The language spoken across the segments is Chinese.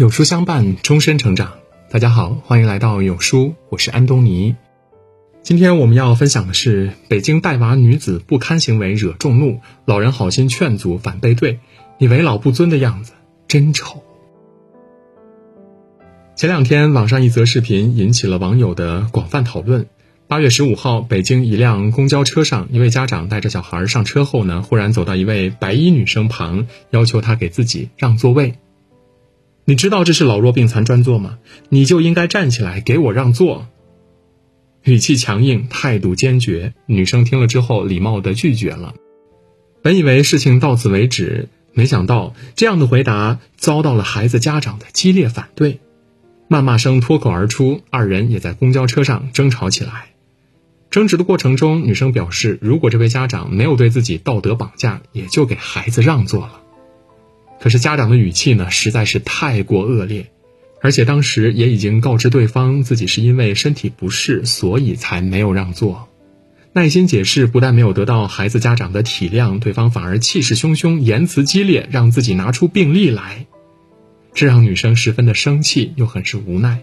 有书相伴，终身成长。大家好，欢迎来到有书，我是安东尼。今天我们要分享的是北京带娃女子不堪行为惹众怒，老人好心劝阻反背对，你为老不尊的样子真丑。前两天网上一则视频引起了网友的广泛讨论。八月十五号，北京一辆公交车上，一位家长带着小孩上车后呢，忽然走到一位白衣女生旁，要求她给自己让座位。你知道这是老弱病残专座吗？你就应该站起来给我让座。语气强硬，态度坚决。女生听了之后，礼貌的拒绝了。本以为事情到此为止，没想到这样的回答遭到了孩子家长的激烈反对，谩骂声脱口而出，二人也在公交车上争吵起来。争执的过程中，女生表示，如果这位家长没有对自己道德绑架，也就给孩子让座了。可是家长的语气呢，实在是太过恶劣，而且当时也已经告知对方自己是因为身体不适，所以才没有让座。耐心解释不但没有得到孩子家长的体谅，对方反而气势汹汹，言辞激烈，让自己拿出病历来，这让女生十分的生气，又很是无奈。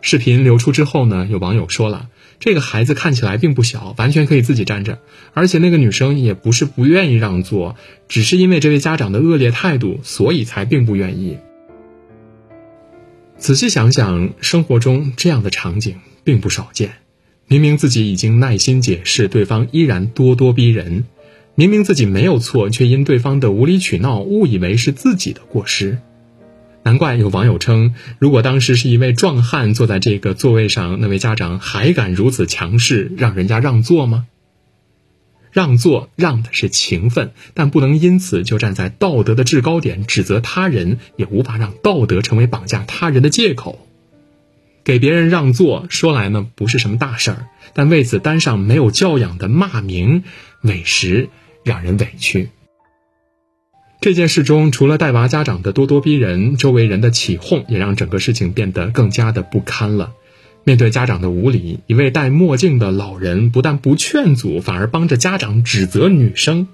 视频流出之后呢，有网友说了。这个孩子看起来并不小，完全可以自己站着，而且那个女生也不是不愿意让座，只是因为这位家长的恶劣态度，所以才并不愿意。仔细想想，生活中这样的场景并不少见。明明自己已经耐心解释，对方依然咄咄逼人；明明自己没有错，却因对方的无理取闹，误以为是自己的过失。难怪有网友称，如果当时是一位壮汉坐在这个座位上，那位家长还敢如此强势，让人家让座吗？让座让的是情分，但不能因此就站在道德的制高点指责他人，也无法让道德成为绑架他人的借口。给别人让座说来呢，不是什么大事儿，但为此担上没有教养的骂名，委实让人委屈。这件事中，除了带娃家长的咄咄逼人，周围人的起哄也让整个事情变得更加的不堪了。面对家长的无理，一位戴墨镜的老人不但不劝阻，反而帮着家长指责女生，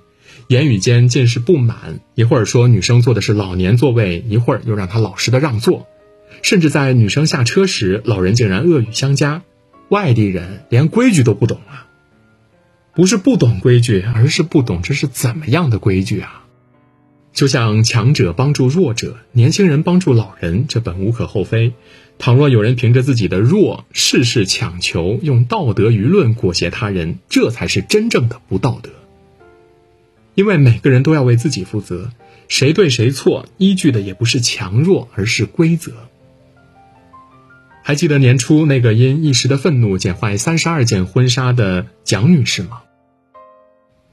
言语间尽是不满。一会儿说女生坐的是老年座位，一会儿又让她老实的让座，甚至在女生下车时，老人竟然恶语相加。外地人连规矩都不懂啊！不是不懂规矩，而是不懂这是怎么样的规矩啊！就像强者帮助弱者，年轻人帮助老人，这本无可厚非。倘若有人凭着自己的弱，事事强求，用道德舆论裹挟他人，这才是真正的不道德。因为每个人都要为自己负责，谁对谁错，依据的也不是强弱，而是规则。还记得年初那个因一时的愤怒剪坏三十二件婚纱的蒋女士吗？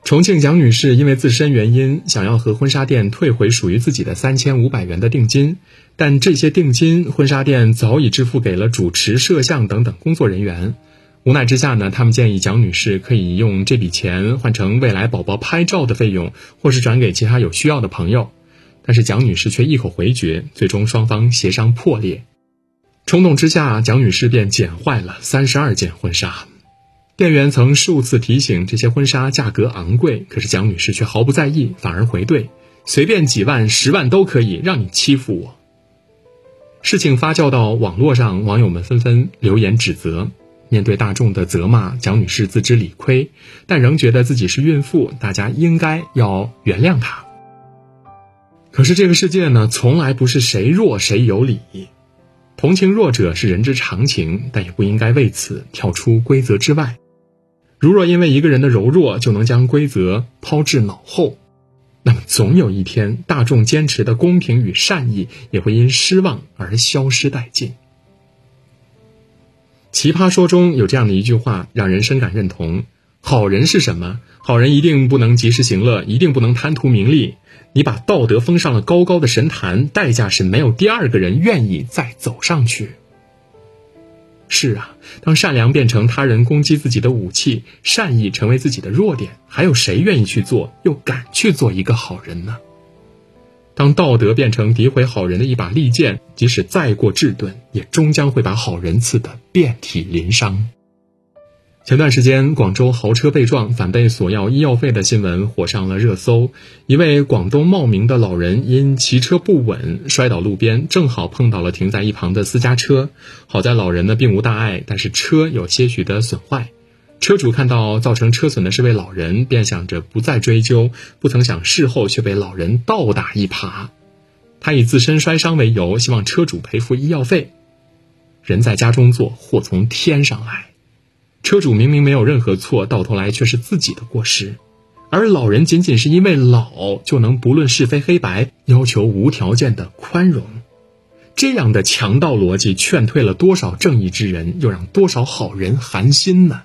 重庆蒋女士因为自身原因，想要和婚纱店退回属于自己的三千五百元的定金，但这些定金婚纱店早已支付给了主持、摄像等等工作人员。无奈之下呢，他们建议蒋女士可以用这笔钱换成未来宝宝拍照的费用，或是转给其他有需要的朋友。但是蒋女士却一口回绝，最终双方协商破裂。冲动之下，蒋女士便剪坏了三十二件婚纱。店员曾数次提醒这些婚纱价格昂贵，可是蒋女士却毫不在意，反而回怼：“随便几万、十万都可以，让你欺负我。”事情发酵到网络上，网友们纷纷留言指责。面对大众的责骂，蒋女士自知理亏，但仍觉得自己是孕妇，大家应该要原谅她。可是这个世界呢，从来不是谁弱谁有理，同情弱者是人之常情，但也不应该为此跳出规则之外。如若因为一个人的柔弱就能将规则抛至脑后，那么总有一天，大众坚持的公平与善意也会因失望而消失殆尽。奇葩说中有这样的一句话，让人深感认同：好人是什么？好人一定不能及时行乐，一定不能贪图名利。你把道德封上了高高的神坛，代价是没有第二个人愿意再走上去。是啊，当善良变成他人攻击自己的武器，善意成为自己的弱点，还有谁愿意去做，又敢去做一个好人呢？当道德变成诋毁好人的一把利剑，即使再过稚钝，也终将会把好人刺得遍体鳞伤。前段时间，广州豪车被撞反被索要医药费的新闻火上了热搜。一位广东茂名的老人因骑车不稳摔倒路边，正好碰到了停在一旁的私家车。好在老人呢并无大碍，但是车有些许的损坏。车主看到造成车损的是位老人，便想着不再追究，不曾想事后却被老人倒打一耙。他以自身摔伤为由，希望车主赔付医药费。人在家中坐，祸从天上来。车主明明没有任何错，到头来却是自己的过失，而老人仅仅是因为老就能不论是非黑白，要求无条件的宽容，这样的强盗逻辑劝退了多少正义之人，又让多少好人寒心呢？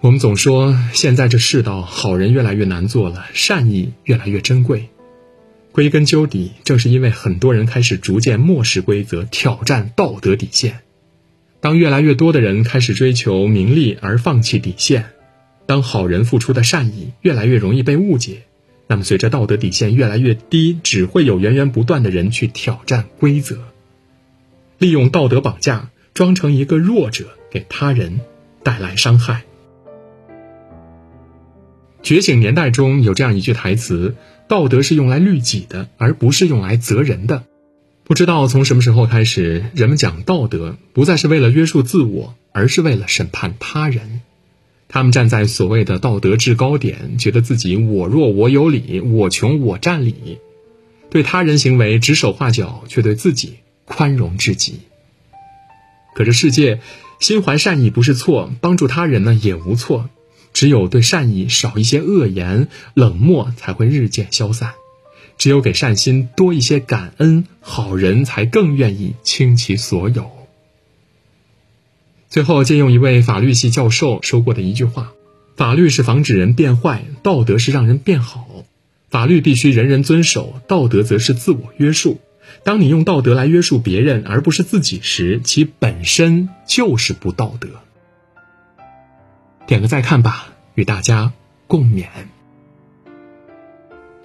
我们总说现在这世道，好人越来越难做了，善意越来越珍贵。归根究底，正是因为很多人开始逐渐漠视规则，挑战道德底线。当越来越多的人开始追求名利而放弃底线，当好人付出的善意越来越容易被误解，那么随着道德底线越来越低，只会有源源不断的人去挑战规则，利用道德绑架，装成一个弱者，给他人带来伤害。觉醒年代中有这样一句台词：“道德是用来律己的，而不是用来责人的。”不知道从什么时候开始，人们讲道德不再是为了约束自我，而是为了审判他人。他们站在所谓的道德制高点，觉得自己我弱我有理，我穷我占理，对他人行为指手画脚，却对自己宽容至极。可这世界，心怀善意不是错，帮助他人呢也无错，只有对善意少一些恶言冷漠，才会日渐消散。只有给善心多一些感恩，好人才更愿意倾其所有。最后，借用一位法律系教授说过的一句话：“法律是防止人变坏，道德是让人变好。法律必须人人遵守，道德则是自我约束。当你用道德来约束别人而不是自己时，其本身就是不道德。”点个再看吧，与大家共勉。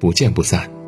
不见不散。